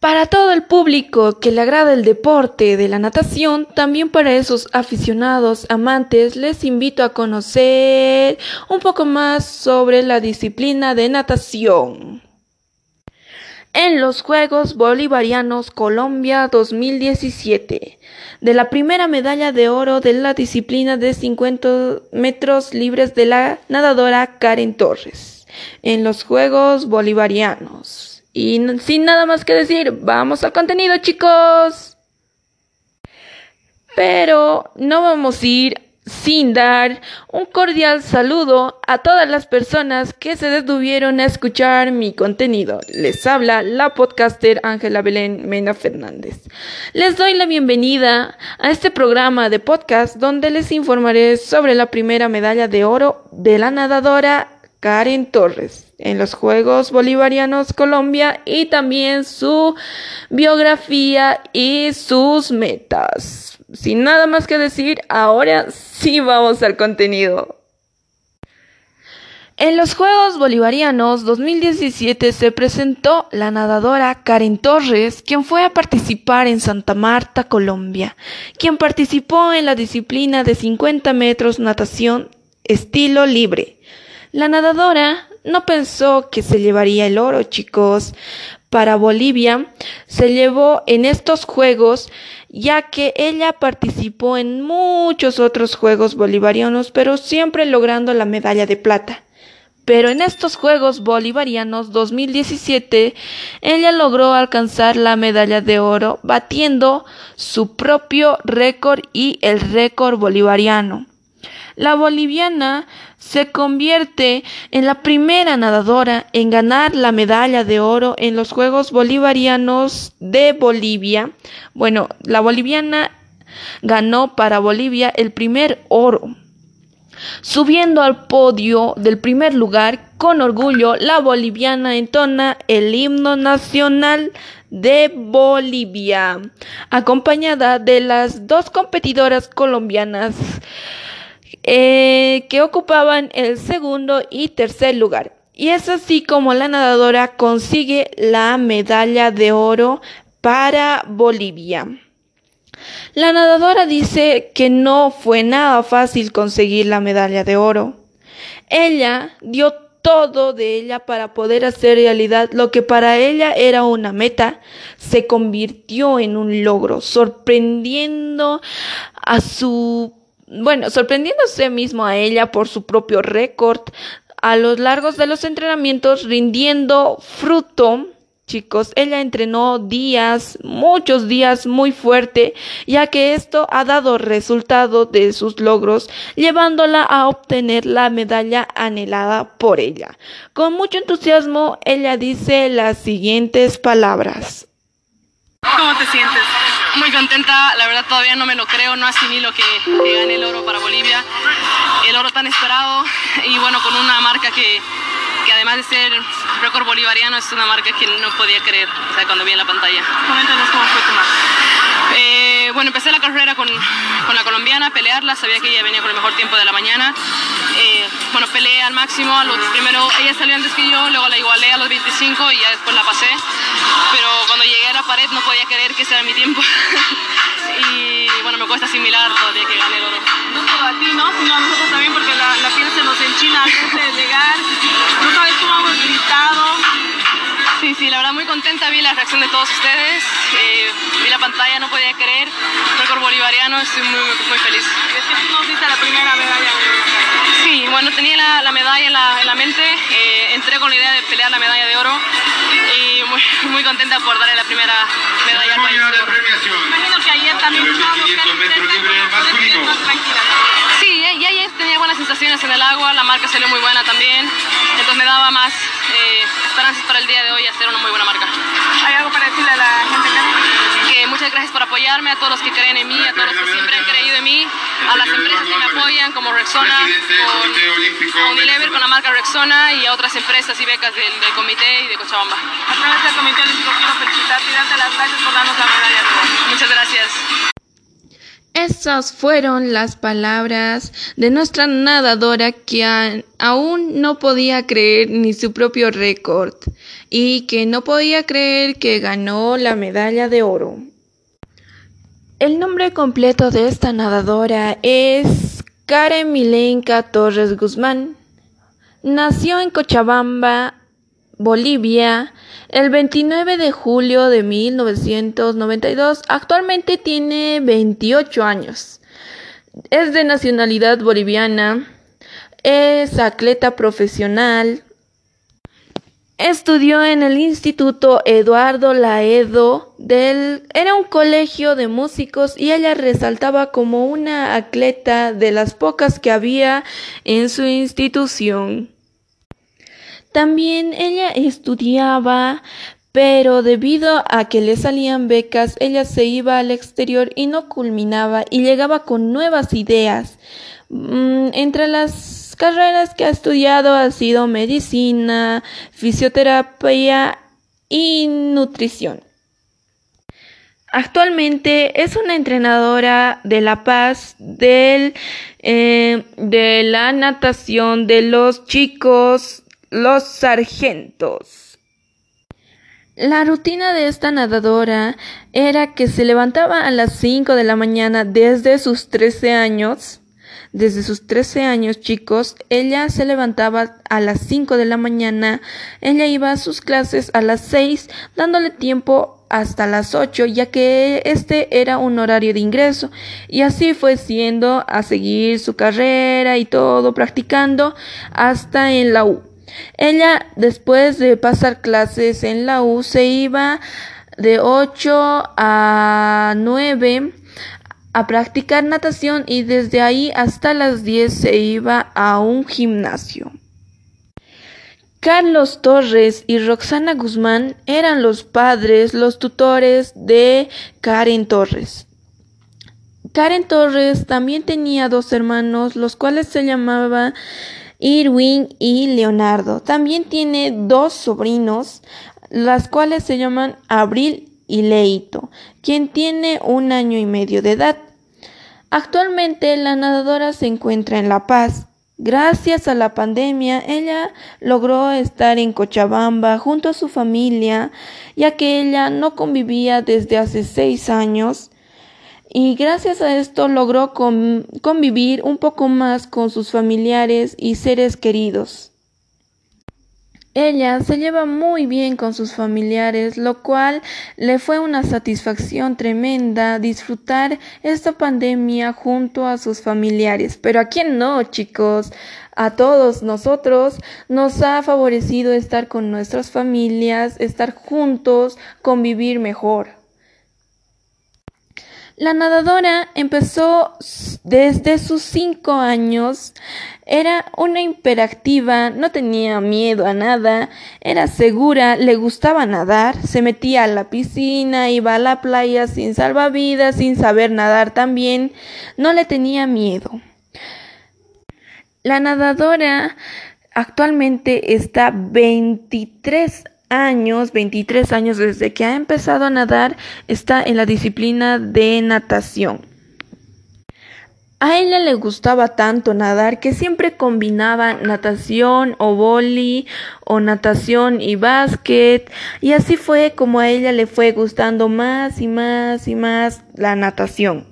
Para todo el público que le agrada el deporte de la natación, también para esos aficionados amantes, les invito a conocer un poco más sobre la disciplina de natación. En los Juegos Bolivarianos Colombia 2017, de la primera medalla de oro de la disciplina de 50 metros libres de la nadadora Karen Torres, en los Juegos Bolivarianos. Y sin nada más que decir, vamos al contenido chicos. Pero no vamos a ir sin dar un cordial saludo a todas las personas que se detuvieron a escuchar mi contenido. Les habla la podcaster Ángela Belén Mena Fernández. Les doy la bienvenida a este programa de podcast donde les informaré sobre la primera medalla de oro de la nadadora Karen Torres en los Juegos Bolivarianos Colombia y también su biografía y sus metas. Sin nada más que decir, ahora sí vamos al contenido. En los Juegos Bolivarianos 2017 se presentó la nadadora Karen Torres, quien fue a participar en Santa Marta, Colombia, quien participó en la disciplina de 50 metros natación estilo libre. La nadadora no pensó que se llevaría el oro, chicos. Para Bolivia se llevó en estos Juegos ya que ella participó en muchos otros Juegos bolivarianos, pero siempre logrando la medalla de plata. Pero en estos Juegos Bolivarianos 2017, ella logró alcanzar la medalla de oro, batiendo su propio récord y el récord bolivariano. La boliviana se convierte en la primera nadadora en ganar la medalla de oro en los Juegos Bolivarianos de Bolivia. Bueno, la boliviana ganó para Bolivia el primer oro. Subiendo al podio del primer lugar, con orgullo, la boliviana entona el himno nacional de Bolivia, acompañada de las dos competidoras colombianas eh, que ocupaban el segundo y tercer lugar. Y es así como la nadadora consigue la medalla de oro para Bolivia. La nadadora dice que no fue nada fácil conseguir la medalla de oro. Ella dio todo de ella para poder hacer realidad lo que para ella era una meta, se convirtió en un logro, sorprendiendo a su bueno, sorprendiéndose mismo a ella por su propio récord a lo largo de los entrenamientos, rindiendo fruto. Chicos, ella entrenó días, muchos días muy fuerte, ya que esto ha dado resultado de sus logros, llevándola a obtener la medalla anhelada por ella. Con mucho entusiasmo, ella dice las siguientes palabras. ¿Cómo te sientes? Muy contenta, la verdad todavía no me lo creo, no asimilo que, que gane el oro para Bolivia, el oro tan esperado y bueno, con una marca que, que además de ser récord bolivariano es una marca que no podía creer o sea, cuando vi en la pantalla. Coméntanos cómo fue tu marca. Eh, bueno, empecé la carrera con, con, la colombiana, pelearla, sabía que ella venía con el mejor tiempo de la mañana. Eh, bueno, peleé al máximo, los, primero ella salió antes que yo, luego la igualé a los 25 y ya después la pasé. Pero llegué a la pared no podía creer que ese era mi tiempo. y bueno, me cuesta asimilar todavía que gané el oro. No solo a ti, ¿no? Sino a nosotros también porque la, la piel se nos enchina antes de llegar. No sabes cómo hemos gritado. Sí, sí, la verdad muy contenta, vi la reacción de todos ustedes, eh, vi la pantalla, no podía creer, récord bolivariano, estoy muy, muy feliz. Es que tú nos diste la primera medalla. Sí, bueno, tenía la, la medalla en la, en la mente, eh, entré con la idea de pelear la medalla de oro y muy, muy contenta por darle la primera medalla al país. Imagino que ayer también más tranquila. Sí, ya ayer tenía buenas sensaciones en el agua, la marca salió muy buena también, entonces me daba más eh, esperanzas para el día de hoy hacer una muy buena marca. ¿Hay algo para decirle a la gente que que muchas gracias por apoyarme, a todos los que creen en mí, a todos los que siempre han creído en mí, a las empresas que me apoyan como Rexona, con, a Unilever con la marca Rexona y a otras empresas y becas del, del comité y de Cochabamba. A través del comité olímpico quiero felicitarte y darte las gracias por darnos la medalla de oro. Muchas gracias. Esas fueron las palabras de nuestra nadadora que aún no podía creer ni su propio récord. Y que no podía creer que ganó la medalla de oro. El nombre completo de esta nadadora es Karen Milenka Torres Guzmán. Nació en Cochabamba, Bolivia, el 29 de julio de 1992. Actualmente tiene 28 años. Es de nacionalidad boliviana. Es atleta profesional. Estudió en el Instituto Eduardo Laedo del era un colegio de músicos y ella resaltaba como una atleta de las pocas que había en su institución. También ella estudiaba, pero debido a que le salían becas, ella se iba al exterior y no culminaba y llegaba con nuevas ideas. Mm, entre las carreras que ha estudiado ha sido medicina, fisioterapia y nutrición. Actualmente es una entrenadora de La Paz, del, eh, de la natación de los chicos, los sargentos. La rutina de esta nadadora era que se levantaba a las 5 de la mañana desde sus 13 años desde sus 13 años chicos, ella se levantaba a las 5 de la mañana, ella iba a sus clases a las 6, dándole tiempo hasta las 8, ya que este era un horario de ingreso. Y así fue siendo a seguir su carrera y todo, practicando hasta en la U. Ella, después de pasar clases en la U, se iba de 8 a 9 a practicar natación y desde ahí hasta las 10 se iba a un gimnasio. Carlos Torres y Roxana Guzmán eran los padres, los tutores de Karen Torres. Karen Torres también tenía dos hermanos, los cuales se llamaban Irwin y Leonardo. También tiene dos sobrinos, las cuales se llaman Abril y Leito, quien tiene un año y medio de edad. Actualmente la nadadora se encuentra en La Paz. Gracias a la pandemia, ella logró estar en Cochabamba junto a su familia, ya que ella no convivía desde hace seis años y gracias a esto logró convivir un poco más con sus familiares y seres queridos. Ella se lleva muy bien con sus familiares, lo cual le fue una satisfacción tremenda disfrutar esta pandemia junto a sus familiares. Pero a quién no, chicos, a todos nosotros nos ha favorecido estar con nuestras familias, estar juntos, convivir mejor. La nadadora empezó desde sus cinco años, era una hiperactiva, no tenía miedo a nada, era segura, le gustaba nadar, se metía a la piscina, iba a la playa sin salvavidas, sin saber nadar también, no le tenía miedo. La nadadora actualmente está 23 años, 23 años desde que ha empezado a nadar, está en la disciplina de natación. A ella le gustaba tanto nadar que siempre combinaba natación o boli o natación y básquet y así fue como a ella le fue gustando más y más y más la natación.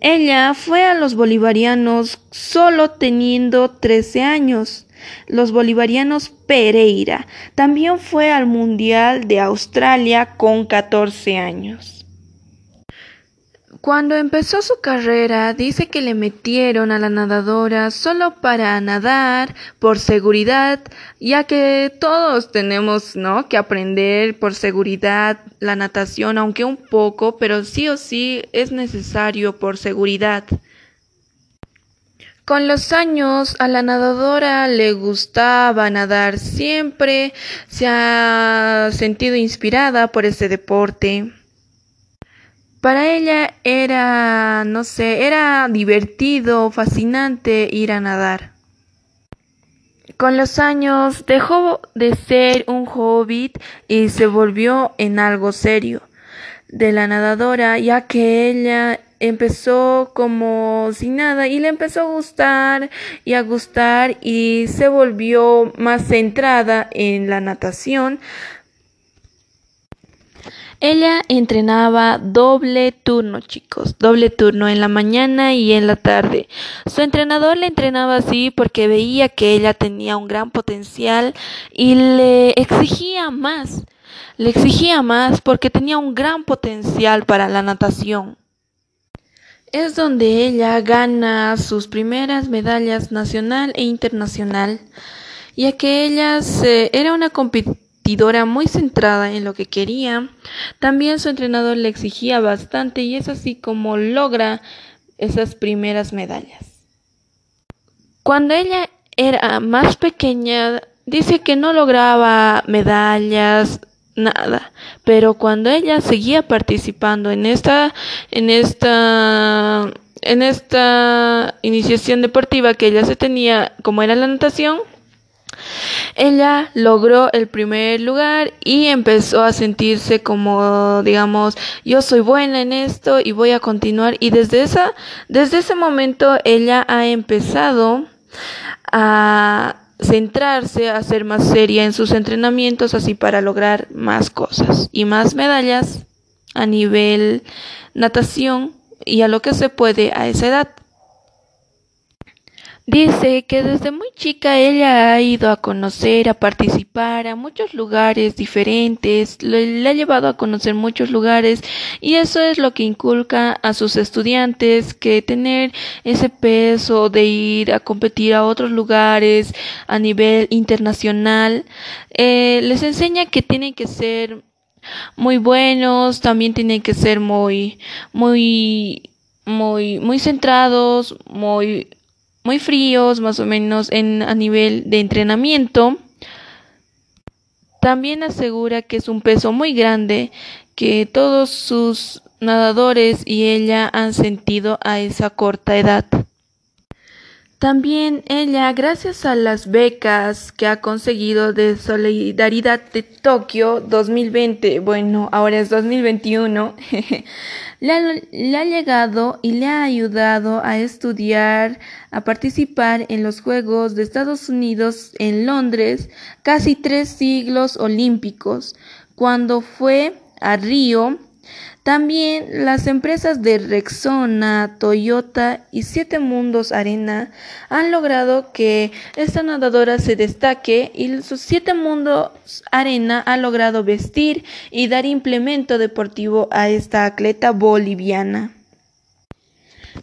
Ella fue a los bolivarianos solo teniendo 13 años los bolivarianos Pereira. También fue al Mundial de Australia con 14 años. Cuando empezó su carrera, dice que le metieron a la nadadora solo para nadar, por seguridad, ya que todos tenemos, ¿no? Que aprender por seguridad la natación, aunque un poco, pero sí o sí es necesario por seguridad. Con los años a la nadadora le gustaba nadar, siempre se ha sentido inspirada por ese deporte. Para ella era, no sé, era divertido, fascinante ir a nadar. Con los años dejó de ser un hobbit y se volvió en algo serio de la nadadora, ya que ella empezó como sin nada y le empezó a gustar y a gustar y se volvió más centrada en la natación. Ella entrenaba doble turno, chicos, doble turno en la mañana y en la tarde. Su entrenador le entrenaba así porque veía que ella tenía un gran potencial y le exigía más. Le exigía más porque tenía un gran potencial para la natación. Es donde ella gana sus primeras medallas nacional e internacional, ya que ella era una competidora muy centrada en lo que quería. También su entrenador le exigía bastante y es así como logra esas primeras medallas. Cuando ella era más pequeña, dice que no lograba medallas nada. Pero cuando ella seguía participando en esta, en esta, en esta iniciación deportiva que ella se tenía, como era la natación, ella logró el primer lugar y empezó a sentirse como, digamos, yo soy buena en esto y voy a continuar. Y desde esa, desde ese momento ella ha empezado a centrarse a ser más seria en sus entrenamientos así para lograr más cosas y más medallas a nivel natación y a lo que se puede a esa edad. Dice que desde muy chica ella ha ido a conocer, a participar a muchos lugares diferentes, le, ha llevado a conocer muchos lugares y eso es lo que inculca a sus estudiantes, que tener ese peso de ir a competir a otros lugares a nivel internacional, eh, les enseña que tienen que ser muy buenos, también tienen que ser muy, muy, muy, muy centrados, muy muy fríos, más o menos en, a nivel de entrenamiento. También asegura que es un peso muy grande que todos sus nadadores y ella han sentido a esa corta edad. También ella, gracias a las becas que ha conseguido de Solidaridad de Tokio 2020, bueno, ahora es 2021, le, ha, le ha llegado y le ha ayudado a estudiar, a participar en los Juegos de Estados Unidos en Londres, casi tres siglos olímpicos, cuando fue a Río también las empresas de Rexona, Toyota y Siete Mundos Arena han logrado que esta nadadora se destaque y sus Siete Mundos Arena ha logrado vestir y dar implemento deportivo a esta atleta boliviana.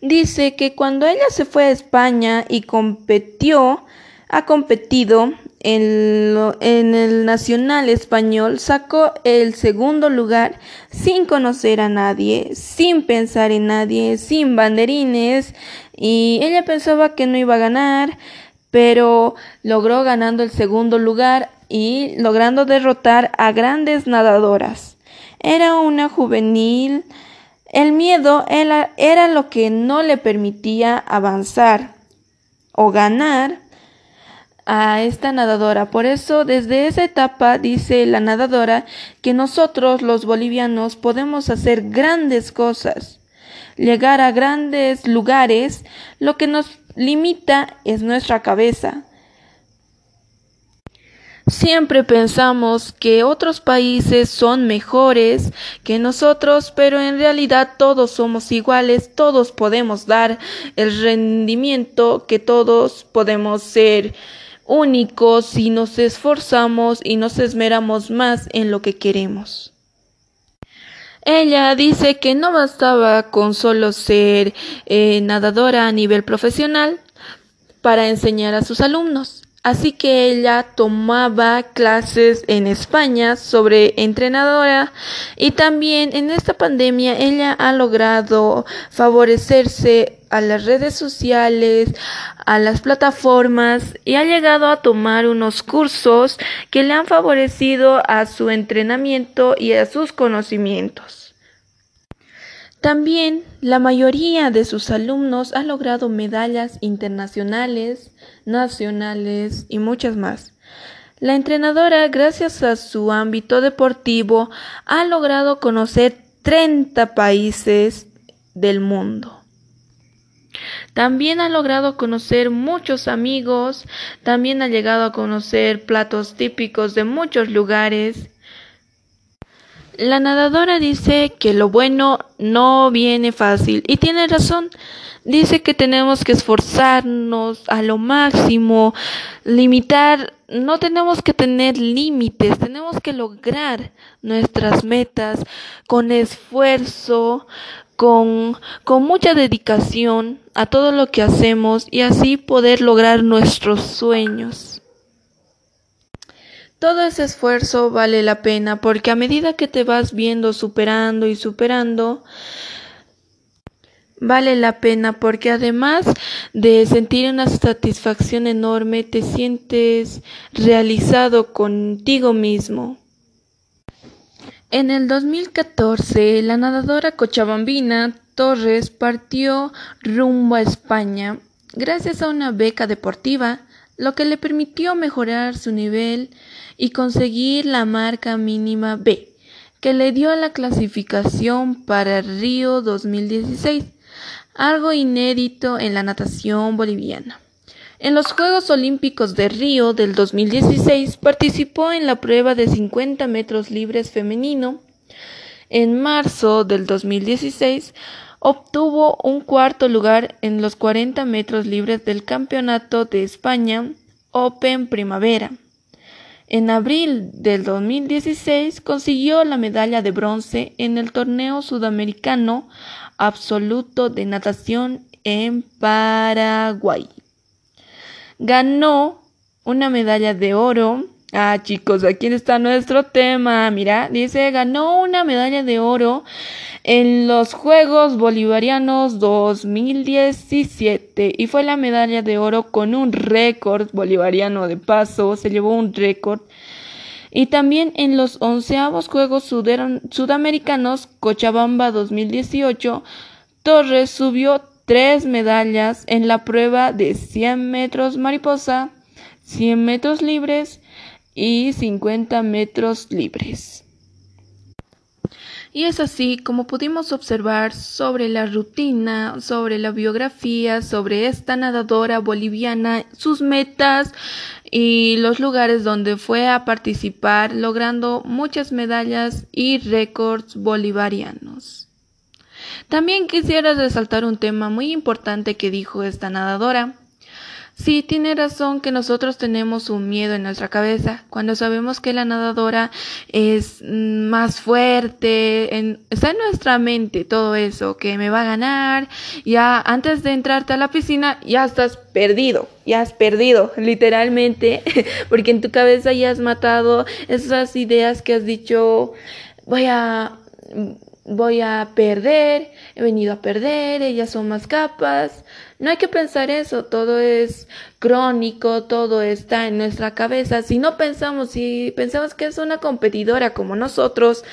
Dice que cuando ella se fue a España y competió, ha competido en, el Nacional Español sacó el segundo lugar sin conocer a nadie, sin pensar en nadie, sin banderines y ella pensaba que no iba a ganar, pero logró ganando el segundo lugar y logrando derrotar a grandes nadadoras. Era una juvenil. El miedo era lo que no le permitía avanzar o ganar a esta nadadora. Por eso, desde esa etapa, dice la nadadora, que nosotros los bolivianos podemos hacer grandes cosas, llegar a grandes lugares, lo que nos limita es nuestra cabeza. Siempre pensamos que otros países son mejores que nosotros, pero en realidad todos somos iguales, todos podemos dar el rendimiento que todos podemos ser únicos si nos esforzamos y nos esmeramos más en lo que queremos. Ella dice que no bastaba con solo ser eh, nadadora a nivel profesional para enseñar a sus alumnos. Así que ella tomaba clases en España sobre entrenadora y también en esta pandemia ella ha logrado favorecerse a las redes sociales, a las plataformas y ha llegado a tomar unos cursos que le han favorecido a su entrenamiento y a sus conocimientos. También la mayoría de sus alumnos ha logrado medallas internacionales, nacionales y muchas más. La entrenadora, gracias a su ámbito deportivo, ha logrado conocer 30 países del mundo. También ha logrado conocer muchos amigos, también ha llegado a conocer platos típicos de muchos lugares. La nadadora dice que lo bueno no viene fácil y tiene razón. Dice que tenemos que esforzarnos a lo máximo, limitar, no tenemos que tener límites, tenemos que lograr nuestras metas con esfuerzo, con, con mucha dedicación a todo lo que hacemos y así poder lograr nuestros sueños. Todo ese esfuerzo vale la pena porque a medida que te vas viendo superando y superando, vale la pena porque además de sentir una satisfacción enorme, te sientes realizado contigo mismo. En el 2014, la nadadora cochabambina Torres partió rumbo a España gracias a una beca deportiva, lo que le permitió mejorar su nivel y conseguir la marca mínima B, que le dio la clasificación para Río 2016, algo inédito en la natación boliviana. En los Juegos Olímpicos de Río del 2016 participó en la prueba de 50 metros libres femenino. En marzo del 2016 obtuvo un cuarto lugar en los 40 metros libres del Campeonato de España Open Primavera. En abril del 2016 consiguió la medalla de bronce en el torneo sudamericano absoluto de natación en Paraguay ganó una medalla de oro. Ah, chicos, aquí está nuestro tema. Mira, dice, ganó una medalla de oro en los Juegos Bolivarianos 2017 y fue la medalla de oro con un récord bolivariano de paso, se llevó un récord. Y también en los onceavos Juegos Sudamericanos Cochabamba 2018, Torres subió tres medallas en la prueba de 100 metros mariposa, 100 metros libres y 50 metros libres. Y es así como pudimos observar sobre la rutina, sobre la biografía, sobre esta nadadora boliviana, sus metas y los lugares donde fue a participar, logrando muchas medallas y récords bolivarianos. También quisiera resaltar un tema muy importante que dijo esta nadadora. Sí, tiene razón que nosotros tenemos un miedo en nuestra cabeza cuando sabemos que la nadadora es más fuerte, está en nuestra mente todo eso, que me va a ganar, ya antes de entrarte a la piscina ya estás perdido, ya has perdido literalmente, porque en tu cabeza ya has matado esas ideas que has dicho, voy a voy a perder, he venido a perder, ellas son más capas. No hay que pensar eso, todo es crónico, todo está en nuestra cabeza. Si no pensamos, si pensamos que es una competidora como nosotros,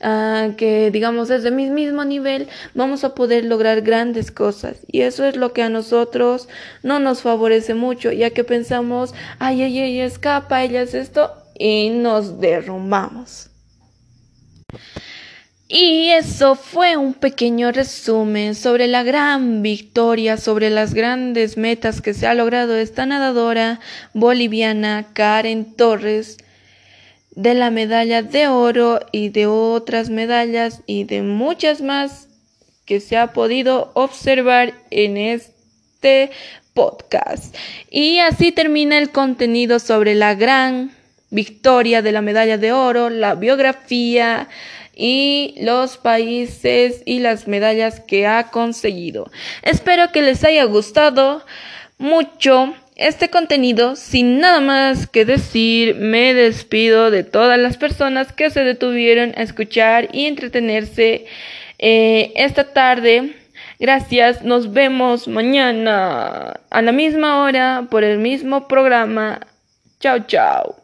ah, que digamos es de mi mismo nivel, vamos a poder lograr grandes cosas. Y eso es lo que a nosotros no nos favorece mucho, ya que pensamos, ay, ay, ella escapa, ella es esto, y nos derrumbamos. Y eso fue un pequeño resumen sobre la gran victoria, sobre las grandes metas que se ha logrado esta nadadora boliviana Karen Torres de la medalla de oro y de otras medallas y de muchas más que se ha podido observar en este podcast. Y así termina el contenido sobre la gran victoria de la medalla de oro, la biografía, y los países y las medallas que ha conseguido. Espero que les haya gustado mucho este contenido. Sin nada más que decir, me despido de todas las personas que se detuvieron a escuchar y entretenerse eh, esta tarde. Gracias, nos vemos mañana a la misma hora por el mismo programa. Chao, chao.